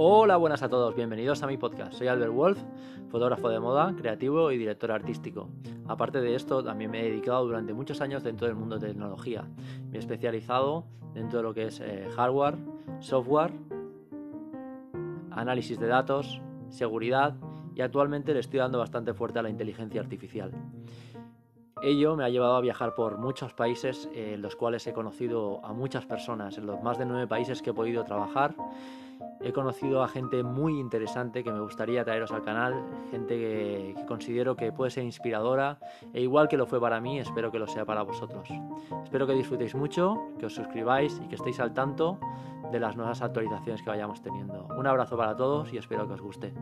Hola, buenas a todos, bienvenidos a mi podcast. Soy Albert Wolf, fotógrafo de moda, creativo y director artístico. Aparte de esto, también me he dedicado durante muchos años dentro del mundo de tecnología. Me he especializado dentro de lo que es eh, hardware, software, análisis de datos, seguridad y actualmente le estoy dando bastante fuerte a la inteligencia artificial. Ello me ha llevado a viajar por muchos países eh, en los cuales he conocido a muchas personas, en los más de nueve países que he podido trabajar. He conocido a gente muy interesante que me gustaría traeros al canal, gente que, considero que puede ser inspiradora e igual que lo fue para mí, espero que lo sea para vosotros. Espero que disfrutéis mucho, que os suscribáis y que estéis al tanto de las nuevas actualizaciones que vayamos teniendo. Un abrazo para todos y espero que os guste.